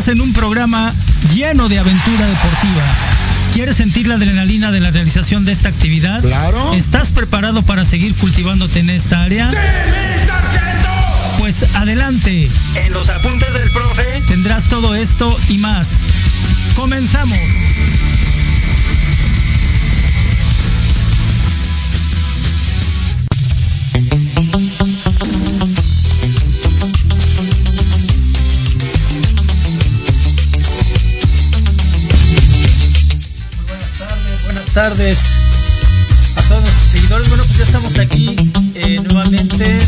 Estás en un programa lleno de aventura deportiva ¿Quieres sentir la adrenalina de la realización de esta actividad? Claro. ¿Estás preparado para seguir cultivándote en esta área? Pues adelante. En los apuntes del profe tendrás todo esto y más. Comenzamos. Tardes a todos nuestros seguidores. Bueno, pues ya estamos aquí eh, nuevamente.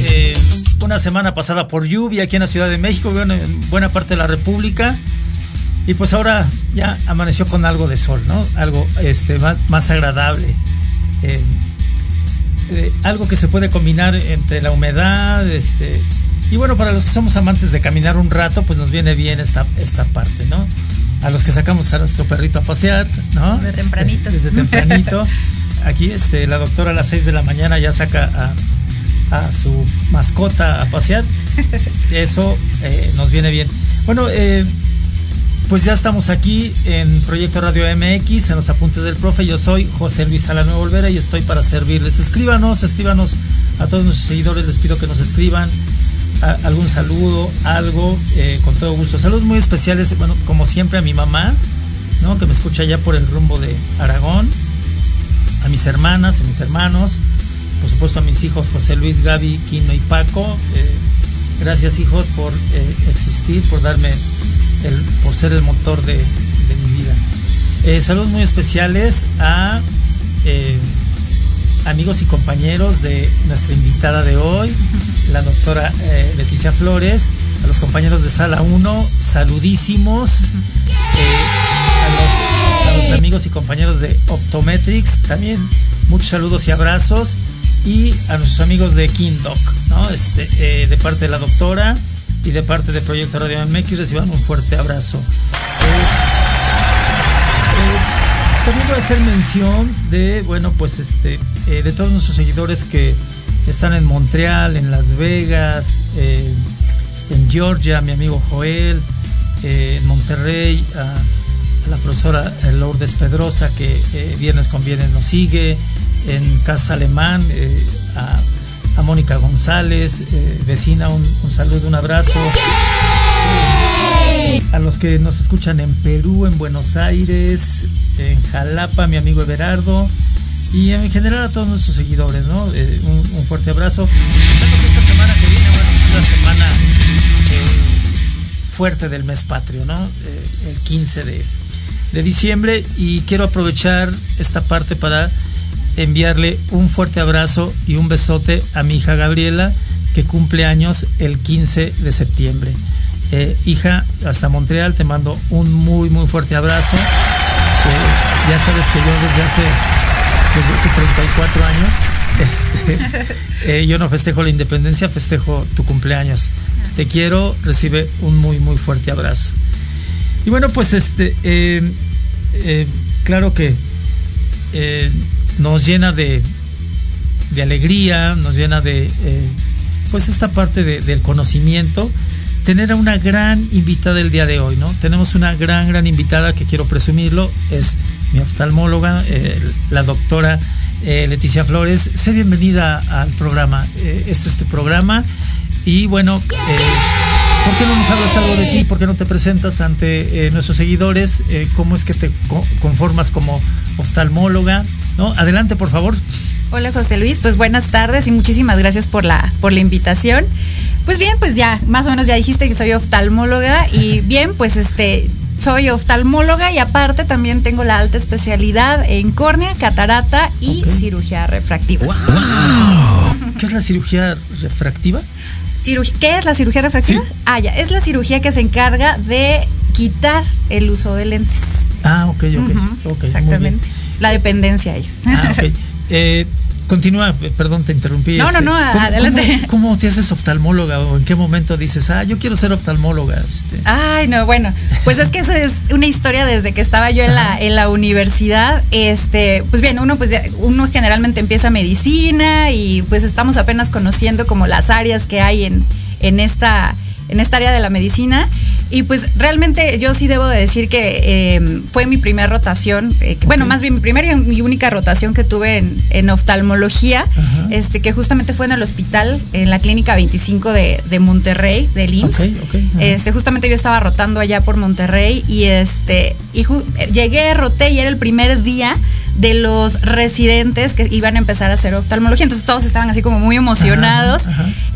Eh, una semana pasada por lluvia aquí en la Ciudad de México, bueno, en buena parte de la República. Y pues ahora ya amaneció con algo de sol, ¿no? Algo este, más, agradable. Eh, algo que se puede combinar entre la humedad, este, y bueno, para los que somos amantes de caminar un rato, pues nos viene bien esta, esta parte, ¿no? A los que sacamos a nuestro perrito a pasear, ¿no? Desde tempranito. Desde, tempranito. Aquí este, la doctora a las 6 de la mañana ya saca a, su mascota a pasear. Eso eh, nos viene bien. Bueno, eh, pues ya estamos aquí en Proyecto Radio MX, en los apuntes del profe. Yo soy José Luis Salanuevo Olvera y estoy para servirles. Escríbanos, escríbanos a todos nuestros seguidores, les pido que nos escriban algún saludo, algo, eh, con todo gusto. Saludos muy especiales, bueno, como siempre a mi mamá, ¿no? que me escucha ya por el rumbo de Aragón, a mis hermanas, a mis hermanos, por supuesto a mis hijos José Luis, Gaby, Quino y Paco. Eh, gracias hijos por eh, existir, por darme el, por ser el motor de, mi vida. Eh, saludos muy especiales a amigos y compañeros de nuestra invitada de hoy, la doctora eh, Leticia Flores, a los compañeros de Sala 1, saludísimos, a los, amigos y compañeros de Optometrics, también muchos saludos y abrazos, y a nuestros amigos de Kindoc, ¿no? este, de parte de la doctora y de parte de Proyecto Radio MX reciban un fuerte abrazo. Eh, eh, también voy a hacer mención de, bueno, pues este, eh, de todos nuestros seguidores que están en Montreal, en Las Vegas, en Georgia, mi amigo Joel, en Monterrey, a, la profesora Lourdes Pedrosa que viernes con viernes nos sigue, en Casa Alemán, a a Mónica González, eh, vecina, un, saludo, un abrazo. A los que nos escuchan en Perú, en Buenos Aires, en Jalapa, mi amigo Everardo, y en general a todos nuestros seguidores, ¿no? Eh, un, fuerte abrazo. esta semana que viene, bueno, es la semana eh, fuerte del mes patrio, ¿no? el 15 de, de diciembre, y quiero aprovechar esta parte para enviarle un fuerte abrazo y un besote a mi hija Gabriela, que cumple años el 15 de septiembre. Eh, hija, hasta Montreal te mando un muy, muy fuerte abrazo. Eh, ya sabes que yo desde hace, desde 34 años, este, eh, yo no festejo la independencia, festejo tu cumpleaños. Te quiero, recibe un muy, muy fuerte abrazo. Y bueno, pues este, claro que nos llena de, alegría, nos llena de eh, pues esta parte del conocimiento. Tener a una gran invitada el día de hoy, ¿no? Tenemos una gran, gran invitada que quiero presumirlo, es mi oftalmóloga, eh, la doctora eh, Leticia Flores. Sé bienvenida al programa. este es tu programa. Y bueno, ¿por qué no nos hablas algo de ti? ¿Por qué no te presentas ante nuestros seguidores? ¿Cómo es que te conformas como oftalmóloga? ¿no? Adelante, por favor. Hola José Luis, pues buenas tardes y muchísimas gracias por la, por la invitación. Pues bien, pues ya, más o menos ya dijiste que soy oftalmóloga y bien, pues este, soy oftalmóloga y aparte también tengo la alta especialidad en córnea, catarata y cirugía refractiva. ¿Qué es la cirugía refractiva? ¿Qué es la cirugía refractiva? Ah, ya, es la cirugía que se encarga de quitar el uso de lentes. Ah, ok, ok. Exactamente la dependencia ellos. Ah, eh, continúa, perdón, te interrumpí. No, no, no, este, adelante. ¿cómo, te haces oftalmóloga o en qué momento dices, ah, yo quiero ser oftalmóloga? Este? Ay, no, bueno, pues es que esa es una historia desde que estaba yo en la, en la universidad. Este, pues bien, uno, pues uno generalmente empieza medicina y pues estamos apenas conociendo como las áreas que hay en, en esta en esta área de la medicina. Y pues realmente yo sí debo de decir que em, fue mi primera rotación, eh, bueno, más bien mi primera y única rotación que tuve en, oftalmología, este, que justamente fue en el hospital, en la clínica 25 de, Monterrey, de IMSS. este, justamente yo estaba rotando allá por Monterrey y este, y llegué, roté y era el primer día de los residentes que iban a empezar a hacer oftalmología. Entonces todos estaban así como muy emocionados.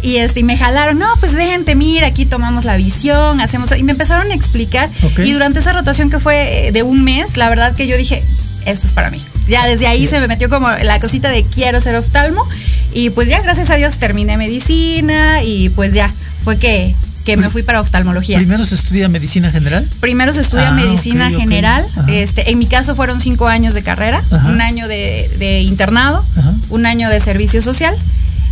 Y este, y me jalaron, no, pues vente, mira, aquí tomamos la visión, hacemos. Y me empezaron a explicar. Y durante esa rotación que fue eh, de un mes, la verdad que yo dije, esto es para mí. Ya desde ahí se me metió como la cosita de quiero ser oftalmo. Y pues ya, gracias a Dios, terminé medicina y pues ya, fue que que me fui para oftalmología. ¿Primero se estudia medicina general? Primero se estudia ah, medicina general. Este, en mi caso fueron cinco años de carrera, un año de, internado, un año de servicio social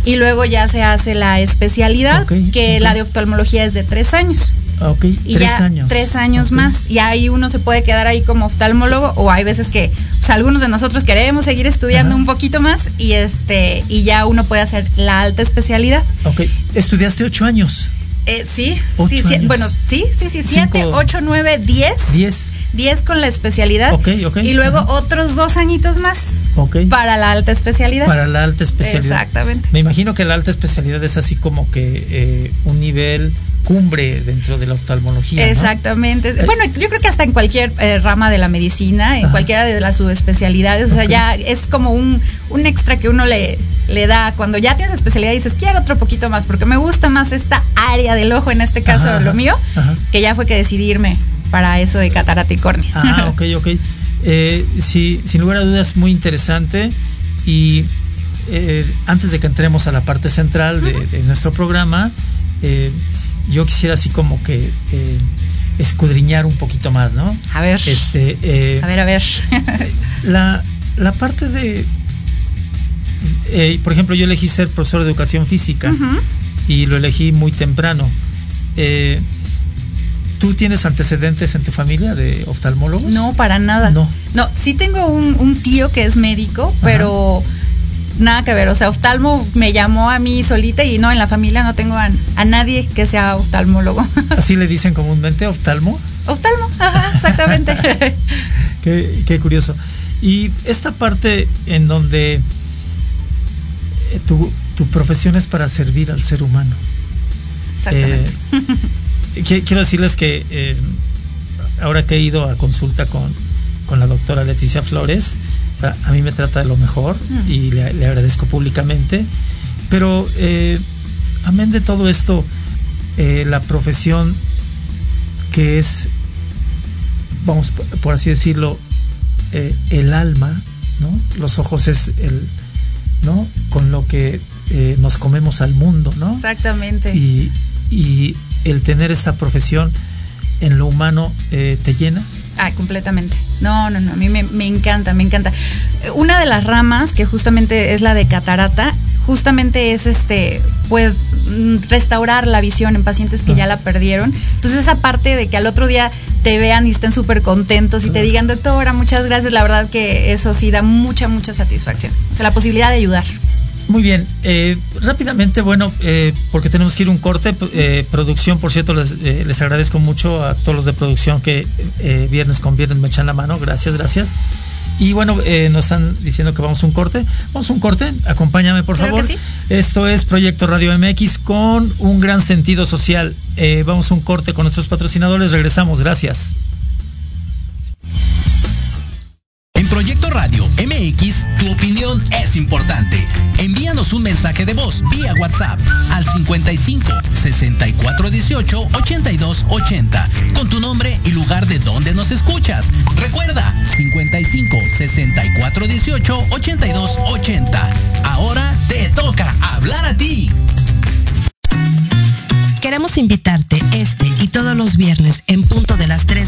y luego ya se hace la especialidad, que la de oftalmología es de tres años. Ok, y tres años. Tres años más. Y ahí uno se puede quedar ahí como oftalmólogo o hay veces que pues, algunos de nosotros queremos seguir estudiando un poquito más y este y ya uno puede hacer la alta especialidad. Ok, estudiaste ocho años. Eh, sí, Ocho sí, bueno, sí, sí, sí, 7, Cinco. 8, 9, 10. 10. 10 con la especialidad. Ok, ok. Y luego Ajá. otros dos añitos más Ok. para la alta especialidad. Para la alta especialidad. Exactamente. Me imagino que la alta especialidad es así como que eh, un nivel cumbre dentro de la oftalmología. Exactamente. Bueno, yo creo que hasta en cualquier eh, rama de la medicina, en Ajá. cualquiera de las subespecialidades, o sea, ya es como un, un extra que uno le, le da. Cuando ya tienes especialidad y dices, quiero otro poquito más, porque me gusta más esta área del ojo, en este caso Ajá, lo mío, ajá. que ya fue que decidirme para eso de catarata y córnea. Ah, ok, ok. Eh, sí, sin lugar a dudas, muy interesante. Y eh, antes de que entremos a la parte central de, de nuestro programa, eh, yo quisiera así como que eh, escudriñar un poquito más, ¿no? A ver. Este, eh, A ver, a ver. la, la parte de, eh, por ejemplo, yo elegí ser profesor de educación física y lo elegí muy temprano. Eh, ¿Tú tienes antecedentes en tu familia de oftalmólogos? No, para nada. No. No, sí tengo un, un tío que es médico, pero nada que ver. O sea, oftalmo me llamó a mí solita y no, en la familia no tengo a, a nadie que sea oftalmólogo. Así le dicen comúnmente, oftalmo. oftalmo, ajá, exactamente. Qué, qué curioso. Y esta parte en donde eh, tu, tu profesión es para servir al ser humano. exactamente. Eh, qui- quiero decirles que eh, ahora que he ido a consulta con, con la doctora Leticia Flores, a, a mí me trata de lo mejor Mm. y le, le agradezco públicamente. Pero eh, amén de todo esto, eh, la profesión que es, vamos, por- por así decirlo, eh, el alma, ¿no? Los ojos es el, ¿no? Con lo que eh, nos comemos al mundo, ¿no? exactamente. y, y el tener esta profesión en lo humano eh, te llena. Ah, completamente. No, no, no, a mí me, me encanta, me encanta. Una de las ramas que justamente es la de catarata, justamente es este, pues, mm, restaurar la visión en pacientes que Ah. ya la perdieron. Entonces esa parte de que al otro día te vean y estén súper contentos y te digan, doctora, muchas gracias, la verdad que eso sí da mucha, mucha satisfacción. O sea, la posibilidad de ayudar. Muy bien, eh, rápidamente, bueno, eh, porque tenemos que ir un corte. eh, producción, por cierto, les, les agradezco mucho a todos los de producción que viernes con viernes me echan la mano. Gracias, gracias. Y bueno, nos están diciendo que vamos a un corte. Vamos a un corte, acompáñame por Claro favor. que sí. Esto es Proyecto Radio MX con un gran sentido social. Vamos a un corte con nuestros patrocinadores, regresamos, gracias. Proyecto Radio MX, tu opinión es importante. Envíanos un mensaje de voz vía WhatsApp al 55 64 18 82 80 con tu nombre y lugar de donde nos escuchas. Recuerda 55 64 18 82 80. Ahora te toca hablar a ti. Queremos invitarte este y todos los viernes en punto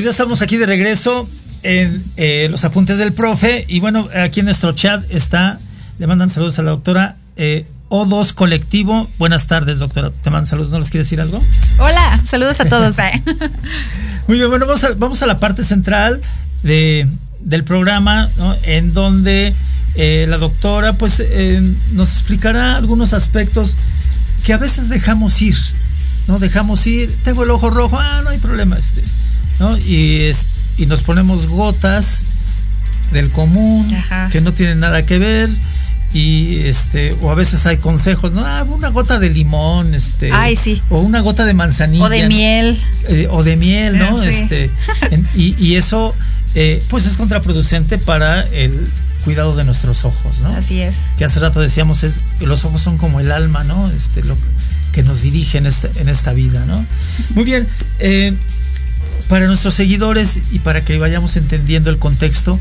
Pues ya estamos aquí de regreso en eh, los apuntes del profe. Y bueno, aquí en nuestro chat está, le mandan saludos a la doctora eh, O2 Colectivo. Buenas tardes, doctora. Te mandan saludos. ¿No les quieres decir algo? Hola, saludos a todos. eh. Muy bien, bueno, vamos a, vamos a la parte central de, del programa, ¿no? en donde eh, la doctora pues eh, nos explicará algunos aspectos que a veces dejamos ir, ¿no? Dejamos ir, tengo el ojo rojo, ah, no hay problema, este, ¿no? Y, es- y nos ponemos gotas del común Ajá. que no tienen nada que ver y este o a veces hay consejos no ah, una gota de limón este Ay, sí. o una gota de manzanilla O de miel. eh, o de miel, ¿no? Ah, sí. Este, en- y, y eso, eh, pues es contraproducente para el cuidado de nuestros ojos, ¿no? Así es. Que hace rato decíamos, es, los ojos son como el alma, ¿no? Este, lo que nos dirige en, este- en esta vida, ¿no? Muy bien. eh, para nuestros seguidores y para que vayamos entendiendo el contexto,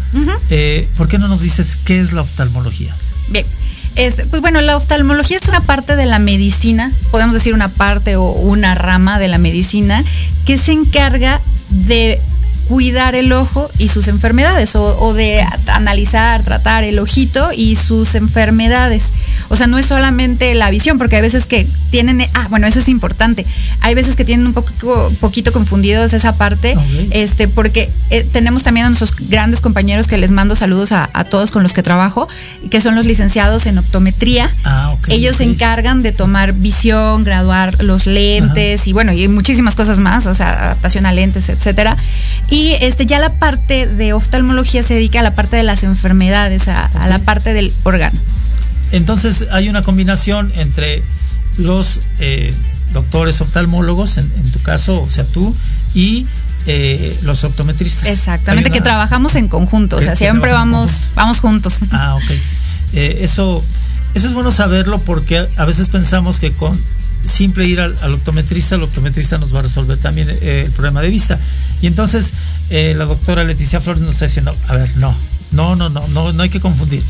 eh, ¿por qué no nos dices qué es la oftalmología? Bien. Pues bueno, la oftalmología es una parte de la medicina, podemos decir una parte o una rama de la medicina, que se encarga de cuidar el ojo y sus enfermedades, o, o de analizar, tratar el ojito y sus enfermedades. O sea, no es solamente la visión, porque hay veces que tienen, ah, bueno, eso es importante. Hay veces que tienen un poco, poquito confundidos esa parte, este, porque eh, tenemos también a nuestros grandes compañeros que les mando saludos a, a todos con los que trabajo, que son los licenciados en optometría. Ah, ok, Ellos se encargan de tomar visión, graduar los lentes y bueno, y muchísimas cosas más, o sea, adaptación a lentes, etcétera. Y este ya la parte de oftalmología se dedica a la parte de las enfermedades, a, a la parte del órgano. Entonces hay una combinación entre los eh, doctores oftalmólogos, en, en tu caso, o sea, tú, y eh, los optometristas. Exactamente, que trabajamos en conjunto, o sea, siempre vamos, conjunto. vamos juntos. Ah, ok. Eh, eso, eso es bueno saberlo porque a veces pensamos que con simple ir al, optometrista, el optometrista nos va a resolver también eh, el problema de vista. Y entonces eh, la doctora Leticia Flores nos está diciendo, a ver, no, no, no, no, no, no hay que confundir.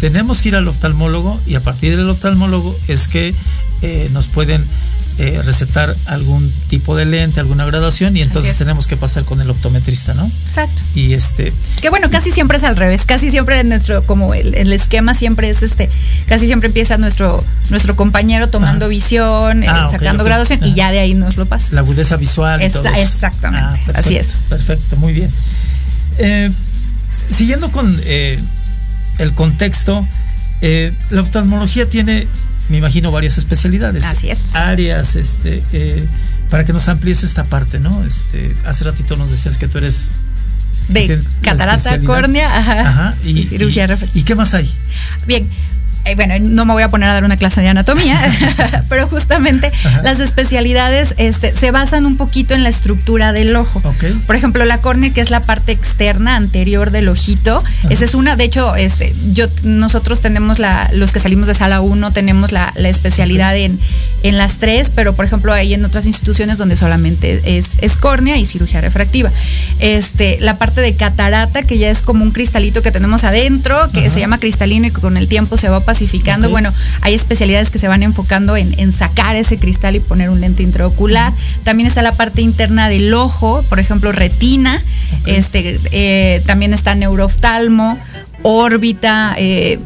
Tenemos que ir al oftalmólogo y a partir del oftalmólogo es que eh, nos pueden eh, recetar algún tipo de lente, alguna graduación y entonces es. tenemos que pasar con el optometrista, ¿no? Exacto. Y este, Que bueno, casi siempre es al revés, casi siempre nuestro, como el, el esquema siempre es este, casi siempre empieza nuestro, nuestro compañero tomando Ajá. visión, eh, Ah, sacando graduación y ya de ahí nos lo pasa. la agudeza visual. y Esa- todo eso. exactamente, perfecto, así es. Perfecto, muy bien. Eh, siguiendo con eh, el contexto, eh, la oftalmología tiene, me imagino, varias especialidades. Así es. Áreas, este, eh, para que nos amplíes esta parte, ¿no? Este, hace ratito nos decías que tú eres De catarata, córnea, ajá, Ajá, y, y cirugía y-. ¿Y qué más hay? Bien. Eh, bueno, no me voy a poner a dar una clase de anatomía, pero justamente Ajá. las especialidades este, se basan un poquito en la estructura del ojo. Por ejemplo, la córnea, que es la parte externa anterior del ojito, esa es una, de hecho, este, yo, nosotros tenemos la, los que salimos de sala 1, tenemos la, la especialidad en, en las tres, pero por ejemplo hay en otras instituciones donde solamente es, es córnea y cirugía refractiva. Este, la parte de catarata, que ya es como un cristalito que tenemos adentro, que Ajá. se llama cristalino y que con el tiempo se va pacificando. Bueno, hay especialidades que se van enfocando en, en sacar ese cristal y poner un lente intraocular. También está la parte interna del ojo, por ejemplo, retina. Este, eh, también está neuroftalmo, órbita, eh,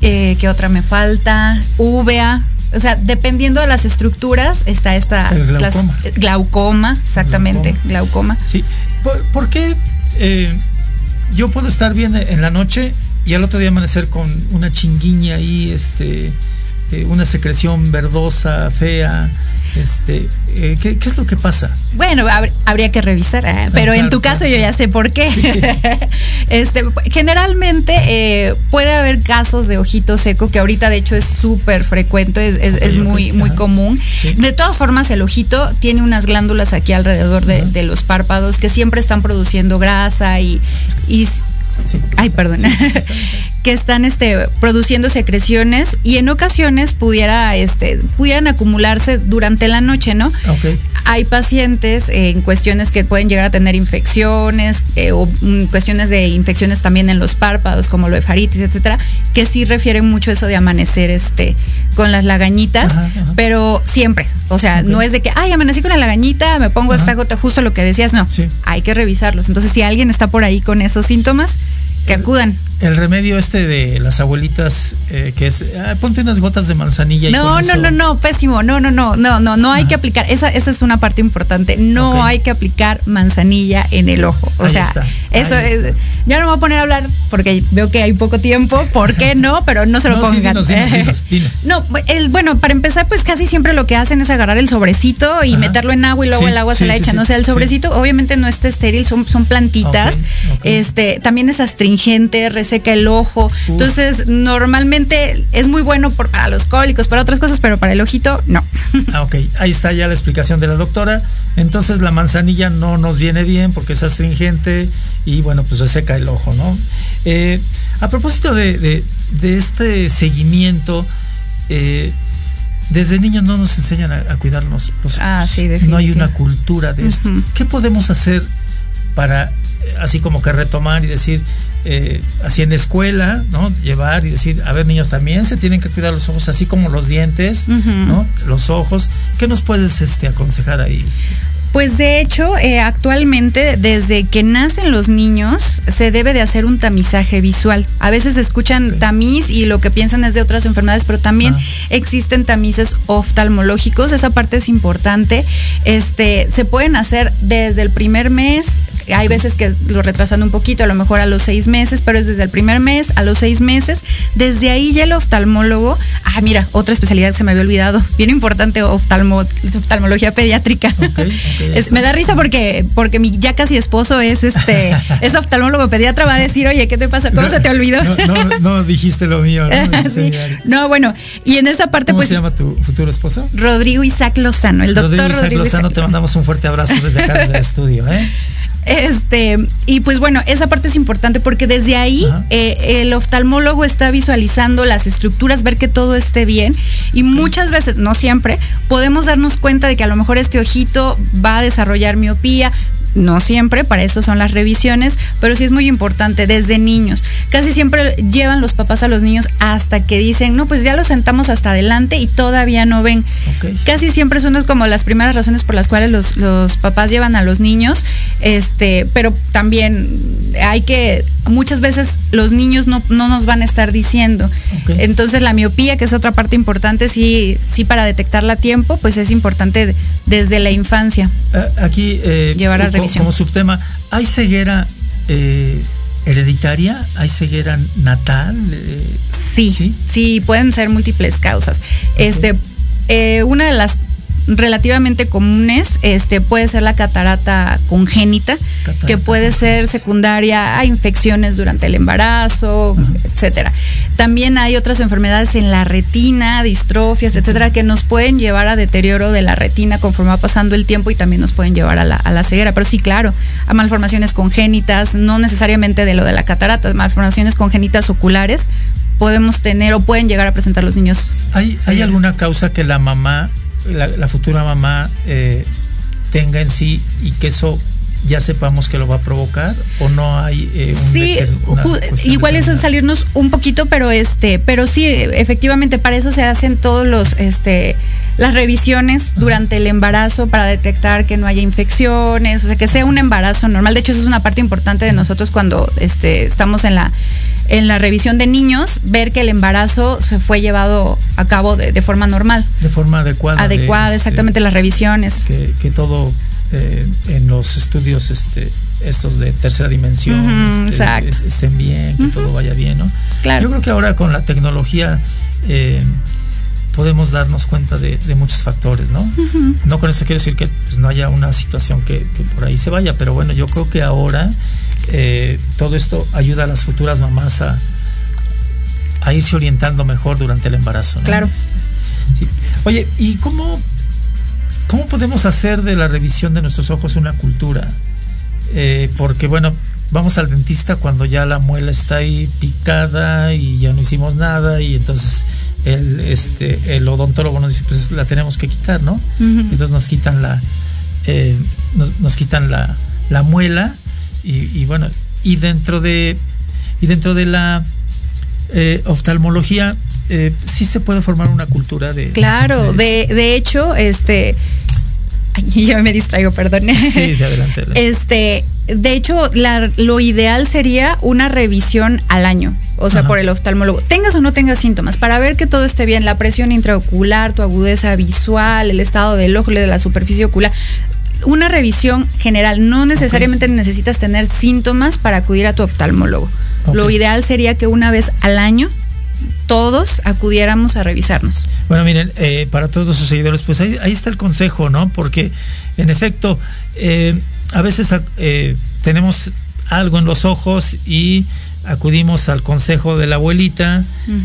eh, ¿qué otra me falta? Úvea. O sea, dependiendo de las estructuras, está esta El glaucoma. glaucoma, exactamente, glaucoma. Sí. ¿Por, por qué eh, yo puedo estar bien en la noche y al otro día amanecer con una chinguiña ahí, este, eh, una secreción verdosa, fea? Este, eh, ¿qué, qué es lo que pasa? Bueno, habr- habría que revisar, ¿eh? pero en tu caso yo ya sé por qué. Este, generalmente eh, puede haber casos de ojito seco, que ahorita de hecho es súper frecuente, es, es- muy, muy común. Sí. De todas formas, el ojito tiene unas glándulas aquí alrededor de, de los párpados que siempre están produciendo grasa y, y Sí. Ay, perdón. que están este, produciendo secreciones y en ocasiones pudiera, este, pudieran acumularse durante la noche, ¿no? Hay pacientes eh, en cuestiones que pueden llegar a tener infecciones eh, o mm, cuestiones de infecciones también en los párpados, como lefaritis, etcétera, que sí refieren mucho eso de amanecer este, con las lagañitas, Ajá, ajá. pero siempre. O sea, no es de que, ay, amanecí con la lagañita, me pongo Ajá. esta gota, justo lo que decías, no. Sí. Hay que revisarlos. Entonces, si alguien está por ahí con esos síntomas, que acudan. El remedio este de las abuelitas, eh, que es, ah, ponte unas gotas de manzanilla y No, con no, eso- no, no, pésimo. No, no, no, no, no, no hay que aplicar. Esa, esa es una parte importante. No hay que aplicar manzanilla en el ojo. O Ahí sea, está, eso ahí es. Ya no me voy a poner a hablar porque veo que hay poco tiempo. ¿Por qué no? Pero no se lo No, pongan. dinos, dinos, dinos, dinos. No, el, bueno, para empezar, pues casi siempre lo que hacen es agarrar el sobrecito y Ajá. meterlo en agua y luego Sí, el agua sí, se la echan. o sea, el sobrecito obviamente no está estéril, son, son plantitas. Este, también es astringente, reseca el ojo. Entonces, normalmente es muy bueno por, para los cólicos, para otras cosas, pero para el ojito, no. Ah, ok, ahí está ya la explicación de la doctora. Entonces la manzanilla no nos viene bien porque es astringente y bueno, pues reseca el ojo, ¿no? Eh, a propósito de, de- de este seguimiento, eh, desde niños no nos enseñan a, a cuidarnos los ojos. Ah, sí, No hay una cultura de esto. Ujú. ¿Qué podemos hacer para, eh, así como que retomar y decir, eh, así en la escuela, ¿no? Llevar y decir, a ver, niños, también se tienen que cuidar los ojos, así como los dientes. ¿no? Los ojos. ¿Qué nos puedes este, aconsejar ahí? Pues de hecho, eh, actualmente, desde que nacen los niños, se debe de hacer un tamizaje visual. A veces escuchan tamiz y lo que piensan es de otras enfermedades, pero también Ah. existen tamices oftalmológicos. Esa parte es importante. Este, se pueden hacer desde el primer mes. Hay veces que lo retrasan un poquito, a lo mejor a los seis meses, pero es desde el primer mes a los seis meses. Desde ahí ya el oftalmólogo, ah, mira, otra especialidad que se me había olvidado, bien importante, oftalmo, oftalmología pediátrica. Es- me da risa porque, porque mi ya casi esposo es este, es oftalmólogo pediatra, va a decir, oye, ¿qué te pasa? ¿Cómo se te olvidó? No, no, no dijiste lo mío. ¿no? Dijiste Sí. No, bueno, y en esa parte, ¿Cómo pues, se llama tu futuro esposo? Rodrigo Isaac Lozano, el doctor Rodrigo Isaac Rodrigo Lozano, Isaac te mandamos un fuerte abrazo desde acá, desde el estudio. ¿eh? Este, y pues bueno, esa parte es importante porque desde ahí eh, el oftalmólogo está visualizando las estructuras, ver que todo esté bien. Y muchas veces, no siempre, podemos darnos cuenta de que a lo mejor este ojito va a desarrollar miopía. No siempre, para eso son las revisiones, pero sí es muy importante desde niños. Casi siempre llevan los papás a los niños hasta que dicen, no, pues ya los sentamos hasta adelante y todavía no ven. Casi siempre son como las primeras razones por las cuales los, los papás llevan a los niños, este, pero también hay que, muchas veces los niños no, no nos van a estar diciendo. Entonces la miopía, que es otra parte importante, sí, sí para detectarla a tiempo, pues es importante desde la infancia. Ah, Aquí, eh, Llevar a co- revisión. como subtema, ¿hay ceguera eh, hereditaria? ¿Hay ceguera natal? Eh, Sí, sí, ¿Sí? pueden ser múltiples causas. Este, eh, una de las relativamente comunes este, puede ser la catarata congénita, Catarata que puede ser secundaria a infecciones durante el embarazo, etcétera. También hay otras enfermedades en la retina, distrofias, etcétera, que nos pueden llevar a deterioro de la retina conforme va pasando el tiempo y también nos pueden llevar a la, a la ceguera. Pero sí, claro, a malformaciones congénitas, no necesariamente de lo de la catarata, malformaciones congénitas oculares podemos tener o pueden llegar a presentar los niños. ¿Hay, ¿Hay alguna causa que la mamá, la, la futura mamá, eh, tenga en sí y que eso ya sepamos que lo va a provocar? ¿O no hay eh, un Sí, igual eso es salirnos un poquito, pero este, pero sí, efectivamente, para eso se hacen todos los, este, las revisiones durante el embarazo para detectar que no haya infecciones, o sea, que sea un embarazo normal. De hecho, eso es una parte importante de nosotros cuando este, estamos en la en la revisión de niños, ver que el embarazo se fue llevado a cabo de, de forma normal, De forma adecuada. de, adecuada, este, exactamente las revisiones. que, que todo eh, en los estudios este, estos de tercera dimensión este, estén bien, que todo vaya bien, ¿no? Claro. Yo creo que ahora con la tecnología, eh, podemos darnos cuenta de, de muchos factores, ¿no? No con esto quiero decir que pues, no haya una situación que, que por ahí se vaya, pero bueno, yo creo que ahora eh, todo esto ayuda a las futuras mamás a, a irse orientando mejor durante el embarazo. ¿no? Claro. Sí. Oye, ¿y cómo, cómo podemos hacer de la revisión de nuestros ojos una cultura? Eh, porque bueno, vamos al dentista cuando ya la muela está ahí picada y ya no hicimos nada y entonces el, este, el odontólogo nos dice, pues la tenemos que quitar, ¿no? Entonces nos quitan la, eh, nos, nos quitan la, la muela y, y bueno, y dentro de, y dentro de la eh, oftalmología eh, sí se puede formar una cultura de... Claro, de, de hecho, este. Ay, ya me distraigo, perdón. Sí, sí, adelante. Este, de hecho, la- lo ideal sería una revisión al año, o sea, Ajá. por el oftalmólogo. Tengas o no tengas síntomas, para ver que todo esté bien, la presión intraocular, tu agudeza visual, el estado del ojo, de la superficie ocular. Una revisión general, no necesariamente necesitas tener síntomas para acudir a tu oftalmólogo. Lo ideal sería que una vez al año todos acudiéramos a revisarnos. Bueno, miren, eh, para todos sus seguidores, pues ahí, ahí está el consejo, ¿no? Porque en efecto, eh, a veces eh, tenemos algo en los ojos y acudimos al consejo de la abuelita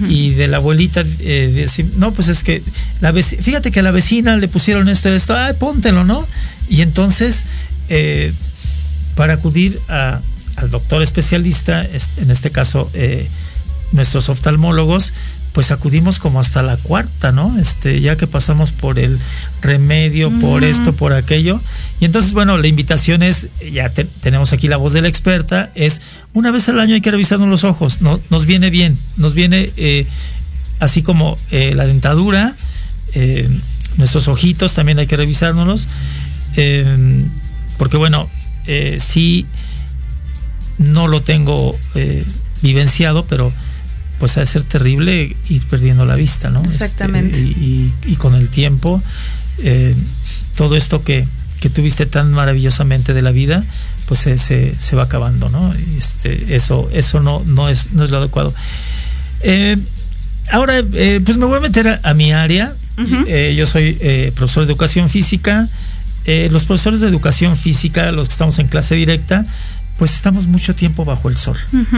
y de la abuelita eh, decir, no, pues es que la fíjate que a la vecina le pusieron esto esto, ay, póntelo, ¿no? Y entonces, eh, para acudir a- al doctor especialista, es- en este caso, eh, nuestros oftalmólogos, pues acudimos como hasta la cuarta, ¿no? Este, ya que pasamos por el remedio, por esto, por aquello. Y entonces, bueno, la invitación es, ya te- tenemos aquí la voz de la experta, es una vez al año hay que revisarnos los ojos, no, nos viene bien, nos viene eh, así como eh, la dentadura, eh, nuestros ojitos también hay que revisárnoslos, porque bueno, sí no lo tengo vivenciado, pero pues ha de ser terrible ir perdiendo la vista, ¿no? Exactamente. Este, y, y- y con el tiempo, eh, todo esto que, que tuviste tan maravillosamente de la vida, pues se, se, se va acabando, ¿no? Este, eso, eso no, no, es, no es lo adecuado. Eh, ahora, eh, pues me voy a meter a, a mi área. Eh, yo soy profesor de educación física. Los profesores de educación física, los que estamos en clase directa, pues estamos mucho tiempo bajo el sol.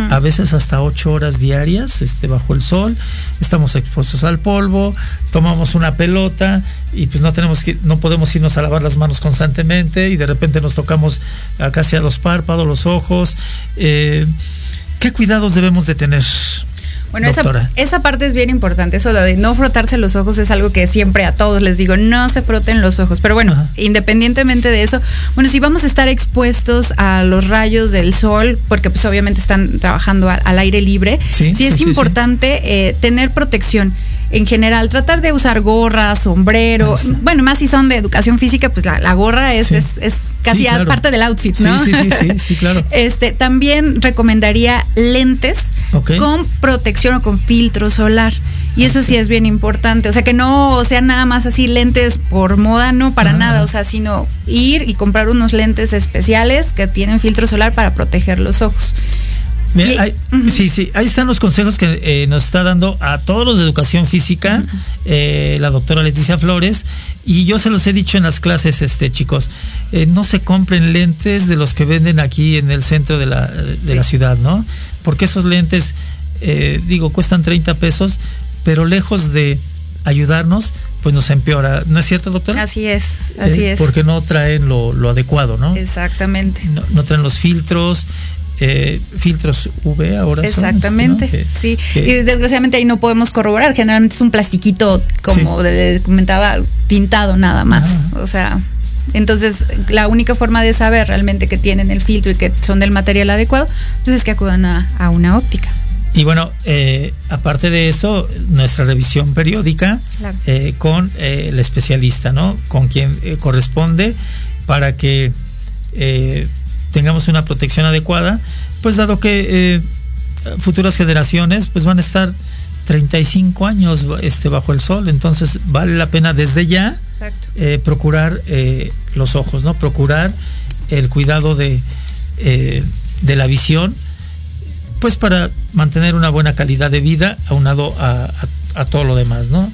A veces hasta ocho horas diarias este, bajo el sol. Estamos expuestos al polvo, tomamos una pelota y pues no tenemos que, no podemos irnos a lavar las manos constantemente y de repente nos tocamos casi a los párpados, los ojos. Eh, ¿Qué cuidados debemos de tener? Bueno, esa, esa parte es bien importante. Eso de no frotarse los ojos es algo que siempre a todos les digo, no se froten los ojos. Pero bueno, Ajá. independientemente de eso, bueno, si vamos a estar expuestos a los rayos del sol, porque pues obviamente están trabajando al, al aire libre, Sí, sí, es sí, sí. importante eh, tener protección. En general, tratar de usar gorra, sombrero. Bueno, más si son de educación física, pues la, la gorra es, Sí. es, es casi Sí, a- claro. parte del outfit, ¿no? sí, sí, sí, sí, claro. Este, también recomendaría lentes con protección o con filtro solar. Y eso sí es bien importante. O sea, que no sean nada más así lentes por moda, no para Ah. nada. O sea, sino ir y comprar unos lentes especiales que tienen filtro solar para proteger los ojos. Mira, Y-. Sí, sí, ahí están los consejos que eh, nos está dando a todos los de educación física eh, la doctora Leticia Flores. Y yo se los he dicho en las clases, este chicos, eh, no se compren lentes de los que venden aquí en el centro de la, de la ciudad, ¿no? Porque esos lentes, digo, cuestan 30 pesos, pero lejos de ayudarnos, pues nos empeora. ¿No es cierto, doctora? Así es, así Eh, es. Porque no traen lo, lo adecuado, ¿no? Exactamente. no, no traen los filtros, eh, filtros UV ahora son, Exactamente, ¿no? Que- sí. que- y desgraciadamente ahí no podemos corroborar. Generalmente es un plastiquito, como Sí. comentaba, tintado nada más. Ah. O sea, entonces la única forma de saber realmente que tienen el filtro y que son del material adecuado, pues es que acudan a, a una óptica. Y bueno, eh, aparte de eso, nuestra revisión periódica Claro. eh, con eh, el especialista, ¿no? Con quien corresponde para que tengamos una protección adecuada, pues dado que eh, futuras generaciones pues van a estar 35 años este, bajo el sol, entonces vale la pena desde ya eh, procurar eh, los ojos, ¿no? Procurar el cuidado de, de la visión, pues para mantener una buena calidad de vida aunado a, a- a todo lo demás, ¿no?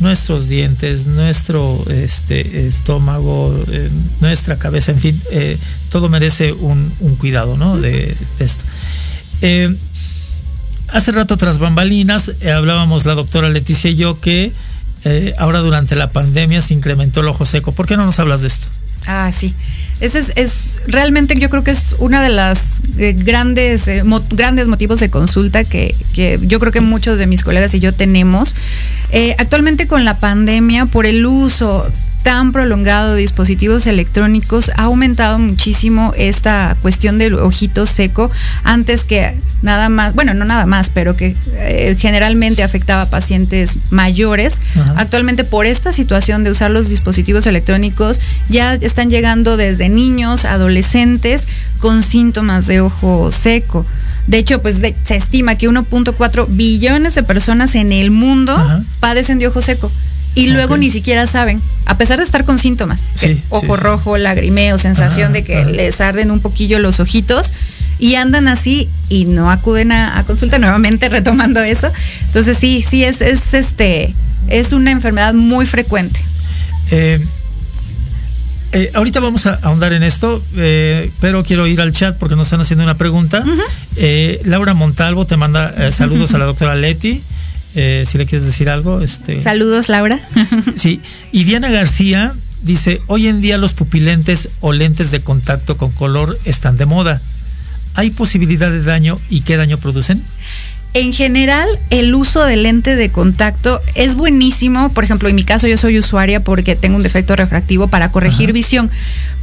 Nuestros dientes, nuestro este, estómago, eh, nuestra cabeza, en fin, eh, todo merece un, un cuidado ¿no? de, esto. Eh, hace rato tras bambalinas hablábamos la doctora Leticia y yo que ahora durante la pandemia se incrementó el ojo seco. ¿Por qué no nos hablas de esto? Ah, sí. Ese es, es realmente yo creo que es una de las eh, grandes, eh, grandes motivos de consulta que, que yo creo que muchos de mis colegas y yo tenemos. Eh, actualmente con la pandemia, por el uso tan prolongado de dispositivos electrónicos, ha aumentado muchísimo esta cuestión del ojito seco, antes que nada más, bueno, no nada más, pero que eh, generalmente afectaba a pacientes mayores. Ajá. Actualmente por esta situación de usar los dispositivos electrónicos, ya están llegando desde niños, adolescentes, con síntomas de ojo seco. De hecho, pues de- se estima que 1.4 billones de personas en el mundo padecen de ojo seco. Y luego ni siquiera saben, a pesar de estar con síntomas, Sí, ojo sí, rojo, lagrimeo, sensación de que les arden un poquillo los ojitos y andan así y no acuden a, a consulta nuevamente retomando eso. Entonces sí, sí es, es este es una enfermedad muy frecuente. Eh, eh, ahorita vamos a ahondar en esto, eh, pero quiero ir al chat porque nos están haciendo una pregunta. Eh, Laura Montalvo te manda saludos a la doctora Leti. Eh, si le quieres decir algo, este. Saludos, Laura. Sí. Y Diana García dice: Hoy en día los pupilentes o lentes de contacto con color están de moda. ¿Hay posibilidad de daño y qué daño producen? En general, el uso de lente de contacto es buenísimo. Por ejemplo, en mi caso yo soy usuaria porque tengo un defecto refractivo para corregir visión,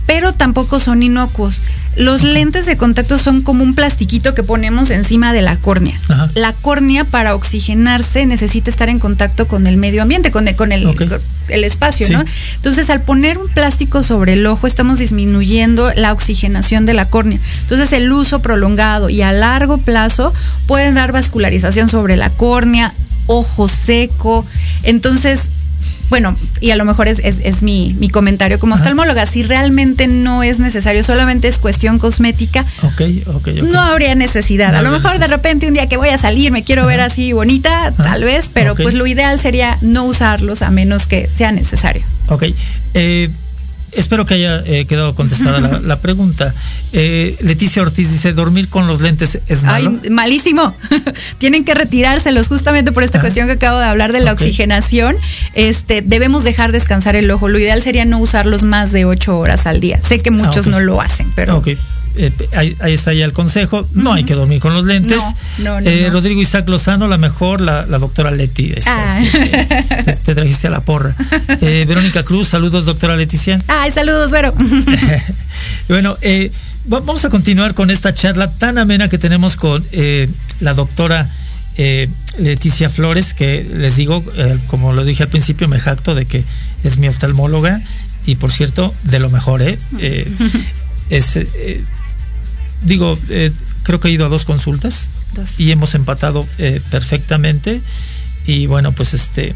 pero tampoco son inocuos. Los lentes de contacto son como un plastiquito que ponemos encima de la córnea. La córnea para oxigenarse necesita estar en contacto con el medio ambiente, con el, con el, con el espacio, Sí. ¿no? Entonces, al poner un plástico sobre el ojo, estamos disminuyendo la oxigenación de la córnea. Entonces, el uso prolongado y a largo plazo pueden dar vascularización sobre la córnea, ojo seco. Entonces, bueno, y a lo mejor es, es- es mi, mi comentario como oftalmóloga, si realmente no es necesario, solamente es cuestión cosmética, Ok, ok, ok. no habría necesidad. No a lo mejor de repente un día que voy a salir me quiero ver así bonita, tal vez, pero pues lo ideal sería no usarlos a menos que sea necesario. Ok. Eh, espero que haya eh, quedado contestada la, la pregunta. Eh, Leticia Ortiz dice: ¿dormir con los lentes es malo? Ay, malísimo. Tienen que retirárselos justamente por esta cuestión que acabo de hablar de la oxigenación. Este, debemos dejar descansar el ojo. Lo ideal sería no usarlos más de ocho horas al día. Sé que muchos ok. no lo hacen, pero. Eh, ahí, ahí está ya el consejo. No hay que dormir con los lentes. No, no, no, Eh, no. Rodrigo Isaac Lozano, la mejor, la, la doctora Leti. Ah. este, te, te trajiste a la porra. Eh, Verónica Cruz, saludos, doctora Leticia. Ay, saludos, Vero. Bueno, va- vamos a continuar con esta charla tan amena que tenemos con la doctora eh, Leticia Flores, que les digo, eh, como lo dije al principio, me jacto de que es mi oftalmóloga y por cierto, de lo mejor, ¿eh? Eh, es, eh, digo, eh, creo que he ido a dos consultas Dos. y hemos empatado eh, perfectamente y bueno, pues este...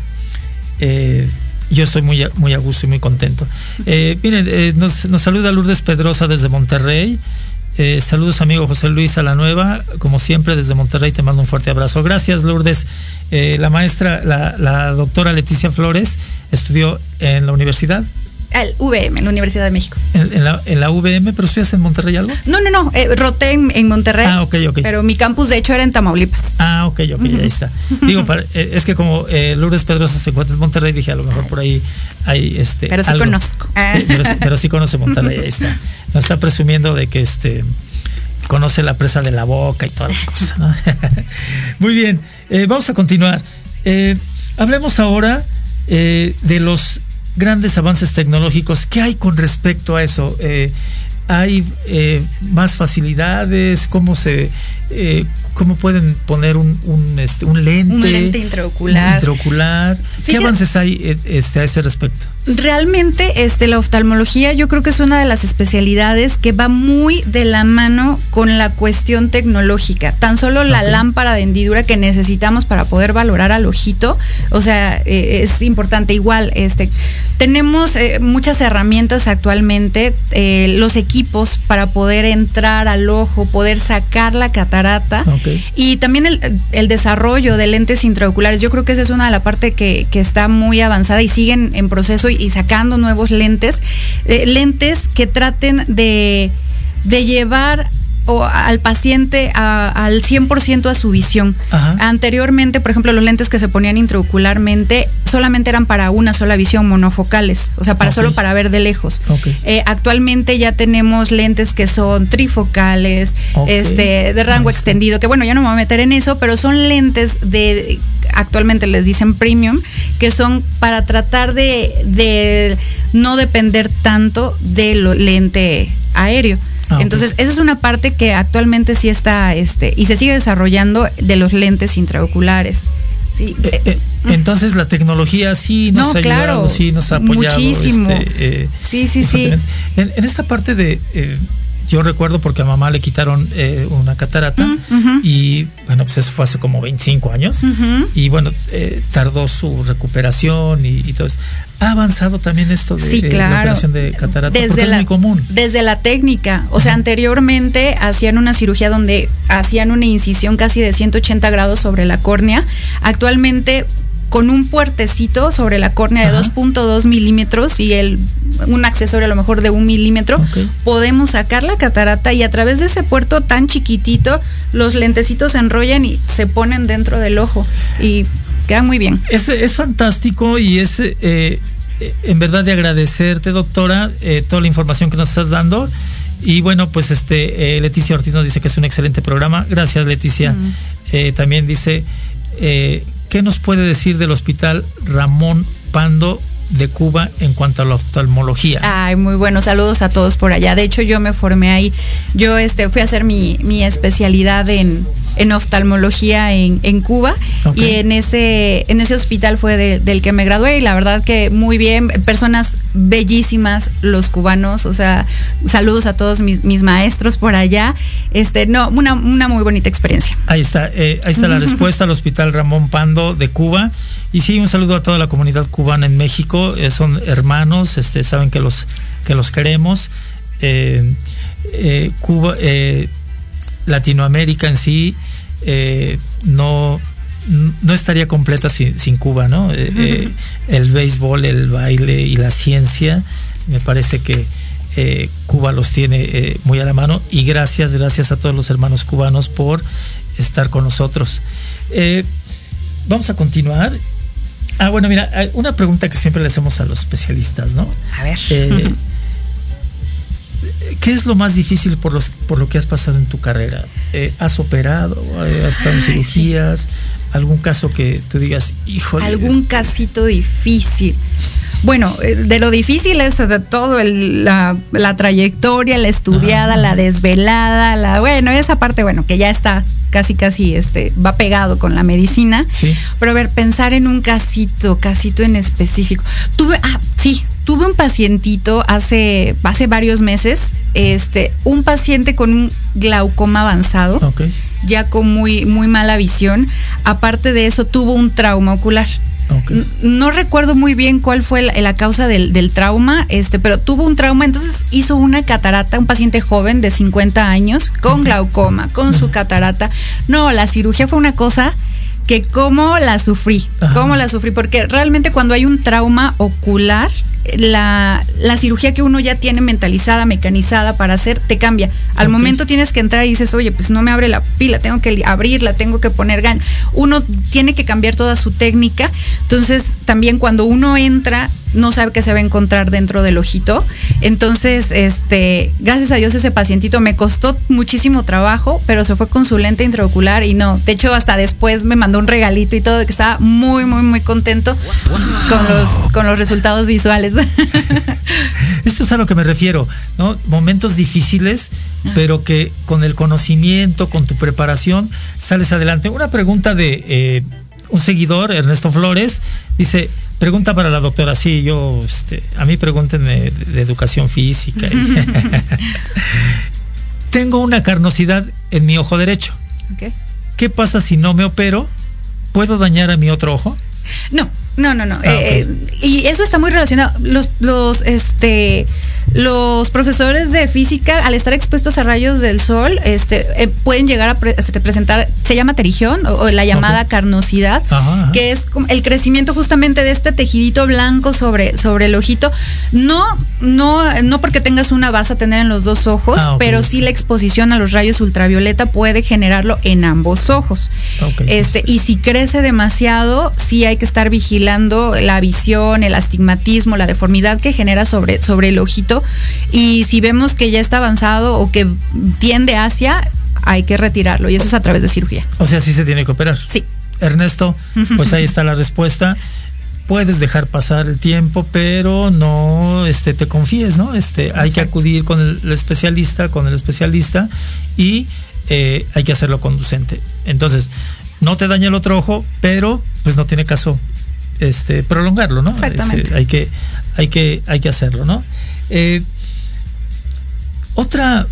eh, yo estoy muy a, muy a gusto y muy contento. Miren, nos, nos saluda Lourdes Pedrosa desde Monterrey. Saludos amigo José Luis a la nueva, como siempre desde Monterrey te mando un fuerte abrazo. Gracias Lourdes. La maestra, la, la doctora Leticia Flores estudió en la universidad, Al VM, en la Universidad de México. en, en la, en la VM, pero estudias en Monterrey algo. No, no, no. eh, roté en, en Monterrey. Ah, ok, ok. Pero mi campus, de hecho, era en Tamaulipas. Ah, ok, ok, ahí está. Digo, para- eh, es que como eh, Lourdes Pedrosa se encuentra en Monterrey, dije a lo mejor por ahí hay este. Pero sí algo. conozco. Pero, sí- pero sí conoce Monterrey, ahí está. Nos está presumiendo de que este conoce la presa de la boca y toda la cosa. ¿no? Muy bien, vamos a continuar. Hablemos ahora de los grandes avances tecnológicos. ¿Qué hay con respecto a eso? Eh, ¿Hay eh, más facilidades? ¿Cómo se eh, cómo pueden poner un, un, este, un lente? Un lente intraocular. Un intraocular. ¿Qué avances hay eh, este, a ese respecto? Realmente, este, la oftalmología yo creo que es una de las especialidades que va muy de la mano con la cuestión tecnológica. Tan solo la lámpara de hendidura que necesitamos para poder valorar al ojito, o sea, eh, es importante. Igual, este, tenemos eh, muchas herramientas actualmente, eh, los equipos para poder entrar al ojo, poder sacar la catarata y también el, el desarrollo de lentes intraoculares. Yo creo que esa es una de las partes que, que está muy avanzada y siguen en proceso y, sacando nuevos lentes, eh, lentes que traten de, de llevar o al paciente a- al 100% a su visión. Ajá. Anteriormente, por ejemplo, los lentes que se ponían intraocularmente solamente eran para una sola visión, monofocales, o sea, para solo para ver de lejos. Eh, actualmente ya tenemos lentes que son trifocales, este, de rango extendido, que bueno, ya no me voy a meter en eso, pero son lentes de, actualmente les dicen premium, que son para tratar de, de no depender tanto del lente aéreo. Ah. Entonces, esa es una parte que actualmente sí está, este, y se sigue desarrollando de los lentes intraoculares. Sí, Eh, eh, entonces la tecnología sí nos No, ha claro. ayudado, sí nos ha apoyado. Muchísimo. este, eh, Sí, sí, sí. En, en esta parte de, yo recuerdo porque a mamá le quitaron eh, una catarata ujú. y bueno, pues eso fue hace como 25 años y bueno, eh, tardó su recuperación y, y todo eso. Ha avanzado también esto de, Sí, de la operación de catarata porque desde es la, muy común. Desde la técnica. O sea, anteriormente hacían una cirugía donde hacían una incisión casi de 180 grados sobre la córnea. Actualmente con un puertecito sobre la córnea de Ajá. 2.2 milímetros y el, un accesorio a lo mejor de un milímetro, podemos sacar la catarata y a través de ese puerto tan chiquitito, los lentecitos se enrollan y se ponen dentro del ojo y quedan muy bien. Es, es fantástico y es eh, eh, en verdad de agradecerte, doctora, eh, toda la información que nos estás dando. Y bueno, pues este eh, Leticia Ortiz nos dice que es un excelente programa. Gracias, Leticia. Eh, también dice, eh, ¿qué nos puede decir del Hospital Ramón Pando de Cuba en cuanto a la oftalmología? Ay, muy bueno. Saludos a todos por allá. De hecho, yo me formé ahí. Yo este, fui a hacer mi, mi especialidad en, en oftalmología en, en Cuba. Y en ese, en ese hospital fue de- del que me gradué. Y la verdad que muy bien. Personas bellísimas, los cubanos. O sea, saludos a todos mis, mis maestros por allá. Este, no, una, una muy bonita experiencia. Ahí está, eh, ahí está la respuesta al Hospital Ramón Pando de Cuba. Y sí, un saludo a toda la comunidad cubana en México. eh, son hermanos, este, saben que los, que los queremos. Eh, Cuba, Latinoamérica en sí, no, no estaría completa sin, sin Cuba, ¿no? Eh, eh, el béisbol, el baile y la ciencia, me parece que eh, Cuba los tiene eh, muy a la mano y gracias, gracias a todos los hermanos cubanos por estar con nosotros. Vamos a continuar. Ah, bueno, mira, hay una pregunta que siempre le hacemos a los especialistas, ¿no? A ver. ¿Qué es lo más difícil por, los, por lo que has pasado en tu carrera? Eh, ¿Has operado? ¿Has estado en cirugías? ¿Algún caso que tú digas, híjole? algún este, casito difícil. Bueno, eh, de lo difícil es de todo el- la, la trayectoria, la estudiada, Ah. la desvelada, la bueno, esa parte, bueno, que ya está casi casi este va pegado con la medicina. Sí. Pero a ver, pensar en un casito, casito en específico. Tuve, ah, sí, tuve un pacientito hace, hace varios meses, este, un paciente con un glaucoma avanzado ya con muy, muy mala visión. Aparte de eso, tuvo un trauma ocular. No recuerdo muy bien cuál fue la, la causa del, del trauma, este, pero tuvo un trauma, entonces hizo una catarata, un paciente joven de 50 años, con glaucoma, con su catarata. No, la cirugía fue una cosa que cómo la sufrí, Ajá. cómo la sufrí, porque realmente cuando hay un trauma ocular, la, la cirugía que uno ya tiene mentalizada, mecanizada para hacer, te cambia. Al momento tienes que entrar y dices, oye, pues no me abre la pila, tengo que abrirla, tengo que poner gan. Uno tiene que cambiar toda su técnica. Entonces, también cuando uno entra, no sabe qué se va a encontrar dentro del ojito. Entonces, este, gracias a Dios ese pacientito me costó muchísimo trabajo, pero se fue con su lente intraocular y no, de hecho hasta después me mandó un regalito y todo, que estaba muy, muy, muy contento con los, con los resultados visuales. Esto es a lo que me refiero, ¿no? Momentos difíciles, pero que con el conocimiento, con tu preparación, sales adelante. Una pregunta de eh, un seguidor, Ernesto Flores, dice, Pregunta para la doctora. Sí, yo, este, a mí pregúntenme de, de educación física. y- Tengo una carnosidad en mi ojo derecho. ¿Qué pasa si no me opero? ¿Puedo dañar a mi otro ojo? No, no, no, no. Ah, Eh, y eso está muy relacionado. Los, los, este, los profesores de física, al estar expuestos a rayos del sol, este, eh, pueden llegar a pre- este, presentar, se llama terigión o, o la llamada carnosidad, Ajá, ajá. que es el crecimiento justamente de este tejidito blanco sobre, sobre el ojito. No, no, no porque tengas una vas a tener en los dos ojos, Ah, pero sí la exposición a los rayos ultravioleta puede generarlo en ambos ojos. Este, y si crece demasiado, sí hay que estar vigilando la visión, el astigmatismo, la deformidad que genera sobre, sobre el ojito. Y si vemos que ya está avanzado o que tiende hacia, hay que retirarlo. Y eso es a través de cirugía. O sea, sí se tiene que operar. Sí. Ernesto, pues ahí está la respuesta. Puedes dejar pasar el tiempo, pero no este, te confíes, ¿no? Este, hay que acudir con el, el especialista, con el especialista, y eh, hay que hacerlo conducente. Entonces, no te daña el otro ojo, pero pues no tiene caso este, prolongarlo, ¿no? Exactamente. Este, hay, que, hay, que, hay que hacerlo, ¿no? Eh, otra,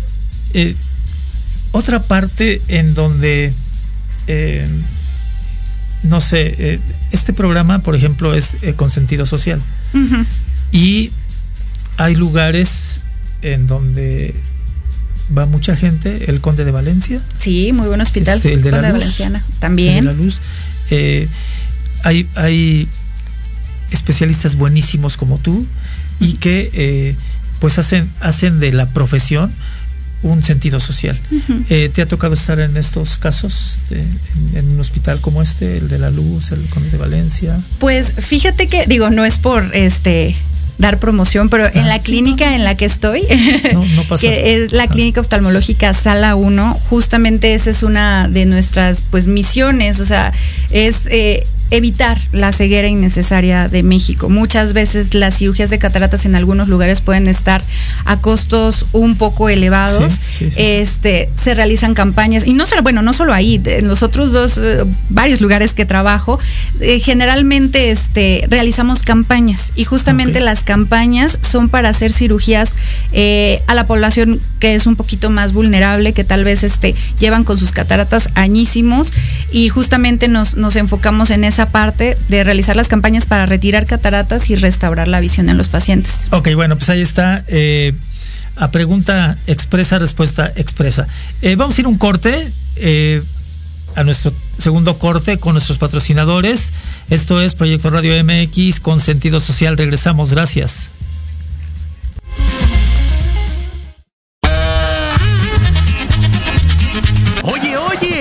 eh, otra parte en donde, eh, no sé, este programa, por ejemplo, es con sentido social. Y hay lugares en donde va mucha gente, el Conde de Valencia, Sí, muy buen hospital. Este, el de la luz. Valenciana. el de También. la luz. Eh, hay, hay especialistas buenísimos como tú y que eh, pues hacen, hacen de la profesión un sentido social. Eh, ¿Te ha tocado estar en estos casos de- en, en un hospital como este, el de la luz, el de Valencia? Pues fíjate que, digo, no es por este dar promoción, pero en Ah, la sí, clínica en la que estoy, No, no pasa que es la Ah. clínica oftalmológica Sala 1, justamente esa es una de nuestras pues misiones, o sea, es eh, evitar la ceguera innecesaria de México. Muchas veces las cirugías de cataratas en algunos lugares pueden estar a costos un poco elevados. Sí, sí, sí. Este, se realizan campañas y no solo, bueno, no solo ahí, en los otros dos eh, varios lugares que trabajo, eh, generalmente este realizamos campañas y justamente las campañas son para hacer cirugías eh, a la población que es un poquito más vulnerable, que tal vez este llevan con sus cataratas añísimos y justamente nos, nos enfocamos en esa parte de realizar las campañas para retirar cataratas y restaurar la visión en los pacientes. Ok, bueno, pues ahí está. eh, a pregunta expresa, respuesta expresa. Eh, vamos a ir un corte, eh, a nuestro segundo corte con nuestros patrocinadores. Esto es Proyecto Radio MX con sentido social. Regresamos, gracias.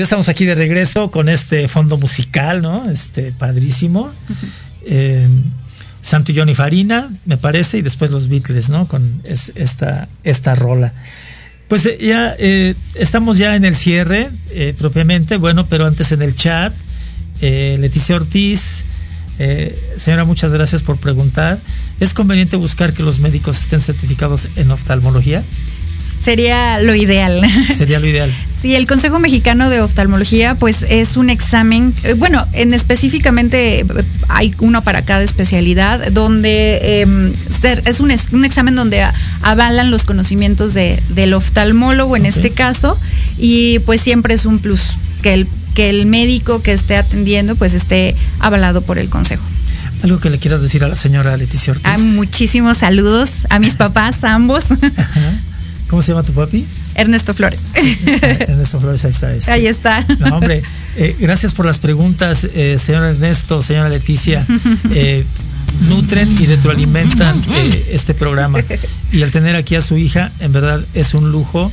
Ya estamos aquí de regreso con este fondo musical, ¿no? Este, padrísimo. Eh, Santo Johnny Farina, me parece, y después los Beatles, ¿no? Con es- esta, esta rola. Pues eh, ya eh, estamos ya en el cierre, eh, propiamente, bueno, pero antes en el chat, Leticia Ortiz, señora, muchas gracias por preguntar. ¿Es conveniente buscar que los médicos estén certificados en oftalmología? Sería lo ideal. Sería lo ideal. Sí, el Consejo Mexicano de Oftalmología, pues es un examen, eh, bueno, en específicamente eh, hay uno para cada especialidad, donde eh, ser- es un, un examen donde avalan los conocimientos de- del oftalmólogo en este caso, y pues siempre es un plus que el, que el médico que esté atendiendo pues esté avalado por el Consejo. Algo que le quieras decir a la señora Leticia Ortiz. Ah, muchísimos saludos a mis papás, ambos. Ajá. ¿Cómo se llama tu papi? Ernesto Flores. Ernesto Flores, ahí está. este. Ahí está. No, hombre, eh, gracias por las preguntas, eh, señor Ernesto, señora Leticia. Eh, nutren y retroalimentan este programa. Y al tener aquí a su hija, en verdad es un lujo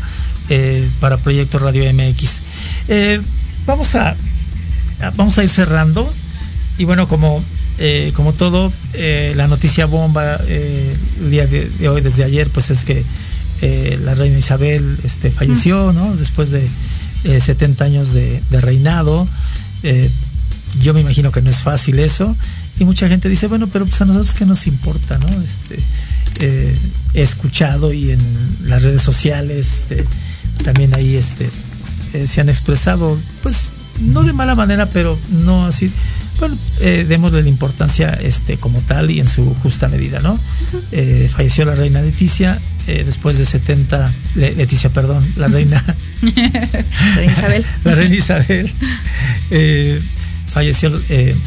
para Proyecto Radio MX. Vamos, a, vamos a ir cerrando. Y bueno, como, eh, como todo, eh, la noticia bomba eh, el día de hoy, desde ayer, pues es que eh, la reina Isabel este, falleció, ¿no? Después de eh, 70 años de, reinado. Eh, yo me imagino que no es fácil eso. Y mucha gente dice, bueno, pero pues a nosotros qué nos importa, ¿no? Este, eh, he escuchado y en las redes sociales este, también ahí este, se han expresado, pues no de mala manera, pero no así. Bueno, eh, démosle la importancia este, como tal y en su justa medida, ¿no? Eh, falleció la reina Leticia eh, después de 70, Le- Leticia, perdón, la reina Reina Isabel. la reina Isabel eh, falleció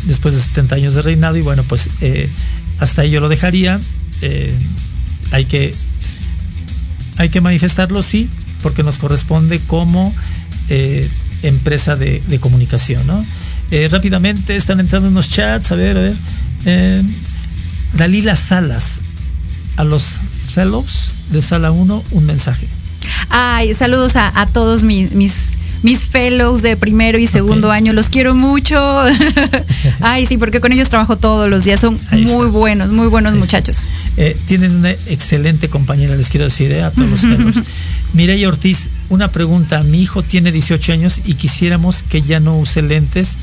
después de 70 años de reinado y bueno, pues hasta ahí yo lo dejaría. Hay que hay que manifestarlo, sí, porque nos corresponde como empresa de, de comunicación, ¿no? Eh, rápidamente están entrando unos chats, a ver, a ver. Eh, Dalila Salas, a los fellows de Sala 1, un mensaje. Ay, saludos a, a todos mis, mis, mis fellows de primero y segundo año. Los quiero mucho. Ay, sí, porque con ellos trabajo todos los días. Son Ahí muy está. buenos, muy buenos Ahí muchachos. Eh, tienen una excelente compañera, les quiero decir, eh, a todos los fellows. Mireya Ortiz, una pregunta. Mi hijo tiene 18 años y quisiéramos que ya no use lentes.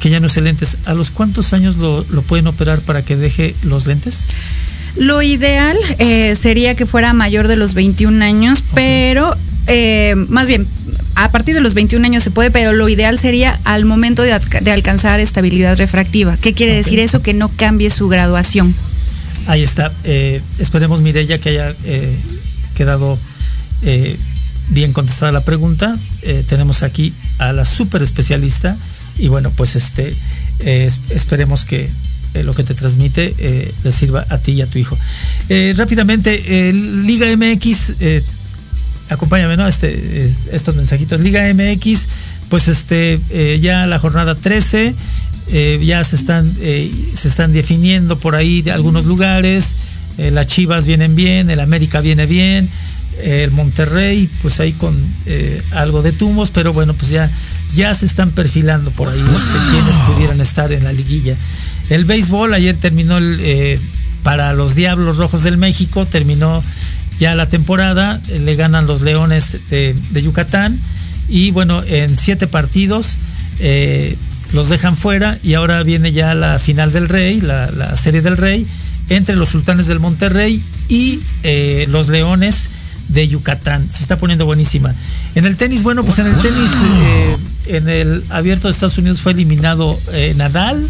Que ya no use lentes. ¿A los cuántos años lo, lo pueden operar para que deje los lentes? Lo ideal eh, sería que fuera mayor de los 21 años, pero eh, más bien, a partir de los 21 años se puede, pero lo ideal sería al momento de, alca- de alcanzar estabilidad refractiva. ¿Qué quiere decir eso? Que no cambie su graduación. Ahí está. Eh, esperemos, Mireya, que haya eh, quedado bien contestada la pregunta. Tenemos aquí a la super especialista y bueno, pues este eh, es- esperemos que eh, lo que te transmite eh, le sirva a ti y a tu hijo. Rápidamente, Liga MX, acompáñame, ¿no? Este, estos mensajitos. Liga MX, pues este, ya la jornada 13, eh, ya se están, se están definiendo por ahí de algunos lugares. las Chivas vienen bien, el América viene bien, el Monterrey, pues ahí con algo de tumos, pero bueno, pues ya, ya se están perfilando por ahí este, quienes pudieran estar en la liguilla. El béisbol ayer terminó el, eh, para los Diablos Rojos del México, terminó ya la temporada, eh, le ganan los Leones de, de Yucatán y bueno, en siete partidos eh, los dejan fuera y ahora viene ya la final del Rey, la, la serie del Rey, entre los Sultanes del Monterrey y los Leones de Yucatán. Se está poniendo buenísima. En el tenis, bueno, pues en el tenis, eh, en el abierto de Estados Unidos fue eliminado eh, Nadal,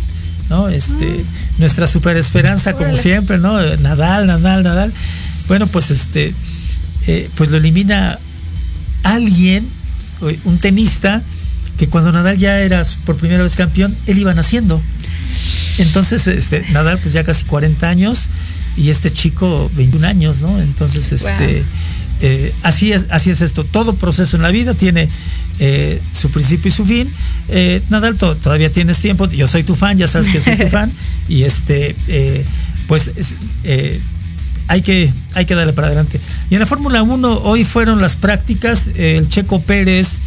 ¿no? Este, nuestra super esperanza, como siempre, ¿no? Eh, Nadal, Nadal, Nadal. Bueno, pues este, eh, pues lo elimina alguien, un tenista, que cuando Nadal ya era por primera vez campeón, él iba naciendo. Entonces, este, Nadal, pues ya casi 40 años, y este chico 21 años, ¿no? Entonces, este, eh, así es, así es esto. Todo proceso en la vida tiene eh, su principio y su fin. Eh, Nadal, to- todavía tienes tiempo. Yo soy tu fan, ya sabes que soy tu fan. Y este, eh, pues es- hay que, hay que darle para adelante. Y en la Fórmula 1 hoy fueron las prácticas. el Checo Pérez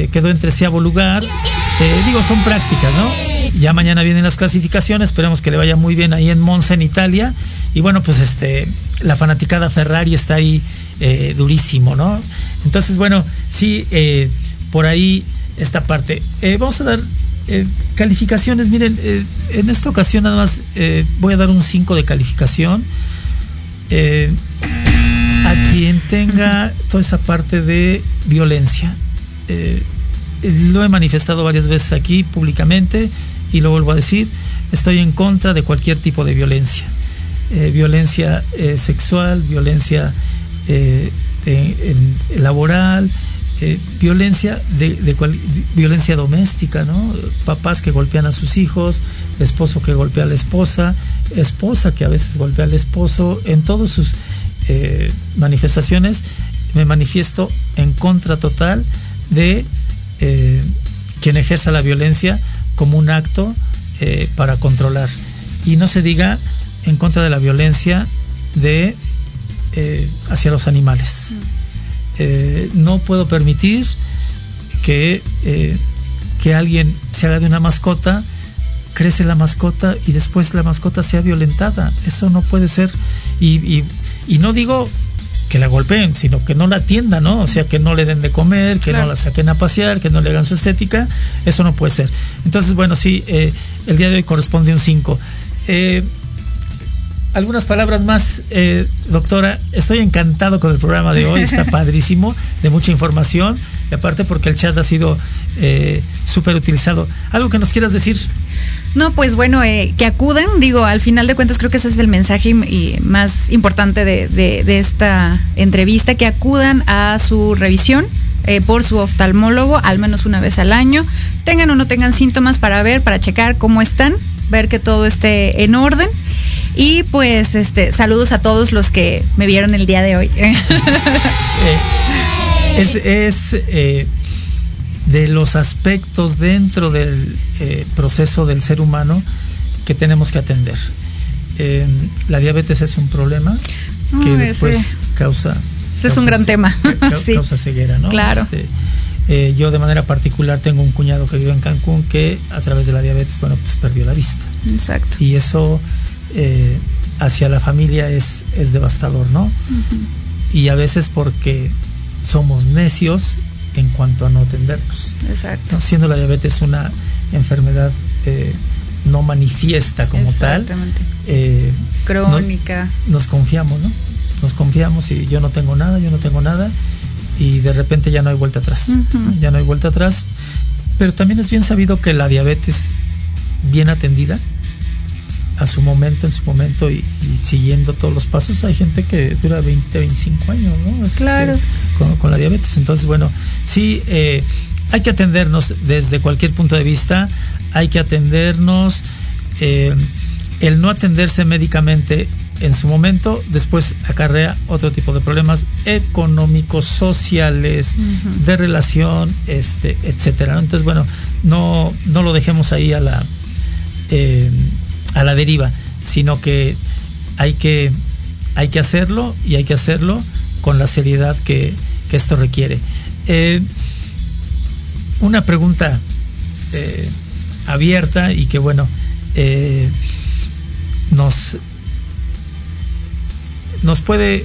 eh, quedó en treceavo lugar. Eh, digo, son prácticas, ¿no? Ya mañana vienen las clasificaciones, esperemos que le vaya muy bien ahí en Monza, en Italia. Y bueno, pues este, la fanaticada Ferrari está ahí eh, durísimo, ¿no? Entonces, bueno, sí, por ahí esta parte. Vamos a dar calificaciones. Miren, en esta ocasión nada más voy a dar un 5 de calificación. A quien tenga toda esa parte de violencia. Eh, lo he manifestado varias veces aquí públicamente y lo vuelvo a decir, estoy en contra de cualquier tipo de violencia. Eh, violencia eh, sexual, violencia laboral, violencia de, violencia doméstica, ¿no? Papás que golpean a sus hijos, esposo que golpea a la esposa, esposa que a veces golpea al esposo, en todas sus manifestaciones me manifiesto en contra total de eh, quien ejerza la violencia como un acto eh, para controlar. Y no se diga en contra de la violencia de eh, hacia los animales. Eh, no puedo permitir que, que alguien se haga de una mascota, crece la mascota y después la mascota sea violentada. Eso no puede ser. Y, y- y no digo que la golpeen, sino que no la atiendan, ¿no? O sea, que no le den de comer, que Claro. no la saquen a pasear, que no le hagan su estética. Eso no puede ser. Entonces, bueno, sí, eh, el día de hoy corresponde un 5. Algunas palabras más, eh, doctora. Estoy encantado con el programa de hoy, está padrísimo, de mucha información, y aparte porque el chat ha sido eh, súper utilizado. ¿Algo que nos quieras decir? No, pues bueno, eh, que acudan, digo, al final de cuentas creo que ese es el mensaje y- más importante de, de- de esta entrevista, que acudan a su revisión eh, por su oftalmólogo al menos una vez al año, tengan o no tengan síntomas para ver, para checar cómo están, ver que todo esté en orden. Y pues este saludos a todos los que me vieron el día de hoy. Eh, es es, eh, de los aspectos dentro del eh, proceso del ser humano que tenemos que atender. Eh, la diabetes es un problema que después ese- causa. ese es un gran tema. ca- Sí. Causa ceguera, ¿no? Claro. Este, eh, yo de manera particular tengo un cuñado que vive en Cancún que a través de la diabetes, bueno, pues perdió la vista. Exacto. Y eso eh, hacia la familia es, es devastador, ¿no? Y a veces porque somos necios en cuanto a no atendernos. Exacto. ¿no? Siendo la diabetes una enfermedad eh, no manifiesta como tal, Exactamente. eh, Crónica. no- nos confiamos, ¿no? Nos confiamos y yo no tengo nada, yo no tengo nada, y de repente ya no hay vuelta atrás. Ya no hay vuelta atrás. Pero también es bien sabido que la diabetes bien atendida, a su momento, en su momento y, y siguiendo todos los pasos, hay gente que dura 20, 25 años, ¿no? Este, Claro. con, con la diabetes. Entonces, bueno, sí, eh, hay que atendernos desde cualquier punto de vista, hay que atendernos. eh, el no atenderse médicamente en su momento, después acarrea otro tipo de problemas económicos, sociales, de relación, este, etcétera. Entonces, bueno, no, no lo dejemos ahí a la eh, a la deriva, sino que hay que hay que hacerlo y hay que hacerlo con la seriedad que, que esto requiere. Eh, una pregunta eh, abierta y que bueno eh, nos nos puede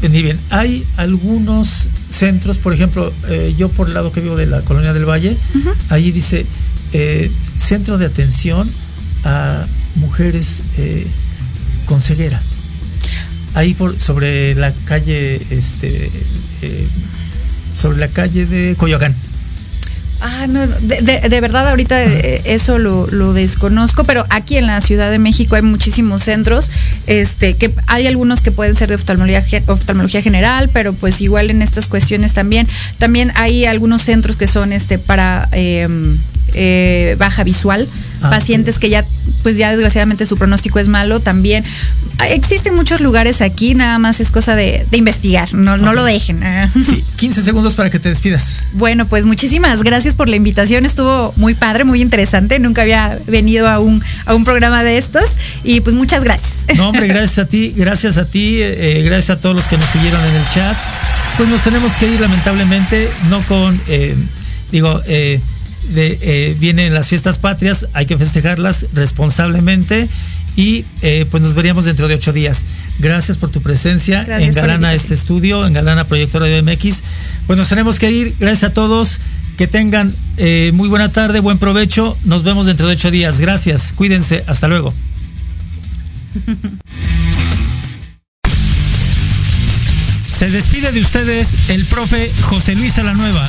venir bien. Hay algunos centros, por ejemplo, eh, yo por el lado que vivo de la colonia del Valle, ahí dice eh, centro de atención a mujeres eh, con ceguera. Ahí por sobre la calle, este, eh, sobre la calle de Coyoacán. Ah, no, de, de- de verdad ahorita eh, eso lo, lo desconozco, pero aquí en la Ciudad de México hay muchísimos centros, este, que hay algunos que pueden ser de oftalmología, oftalmología general, pero pues igual en estas cuestiones también. También hay algunos centros que son este para eh, eh, baja visual, Ah, pacientes que ya, pues ya desgraciadamente su pronóstico es malo también. Ah, Existen muchos lugares aquí, nada más es cosa de, de investigar, no, no lo dejen. Sí, 15 segundos para que te despidas. Bueno, pues muchísimas gracias por la invitación. Estuvo muy padre, muy interesante. Nunca había venido a un, a un programa de estos. Y pues muchas gracias. No, hombre, gracias a ti, gracias a ti, eh, gracias a todos los que nos siguieron en el chat. Pues nos tenemos que ir lamentablemente, no con eh, digo, eh, de, eh, vienen las fiestas patrias, hay que festejarlas responsablemente y eh, pues nos veríamos dentro de ocho días. Gracias por tu presencia Gracias en por la Galana invitación. este estudio, en Galana Proyecto Radio MX. Pues nos tenemos que ir. Gracias a todos. Que tengan eh, muy buena tarde, buen provecho. Nos vemos dentro de ocho días. Gracias. Cuídense. Hasta luego. Se despide de ustedes el profe José Luis Salanueva.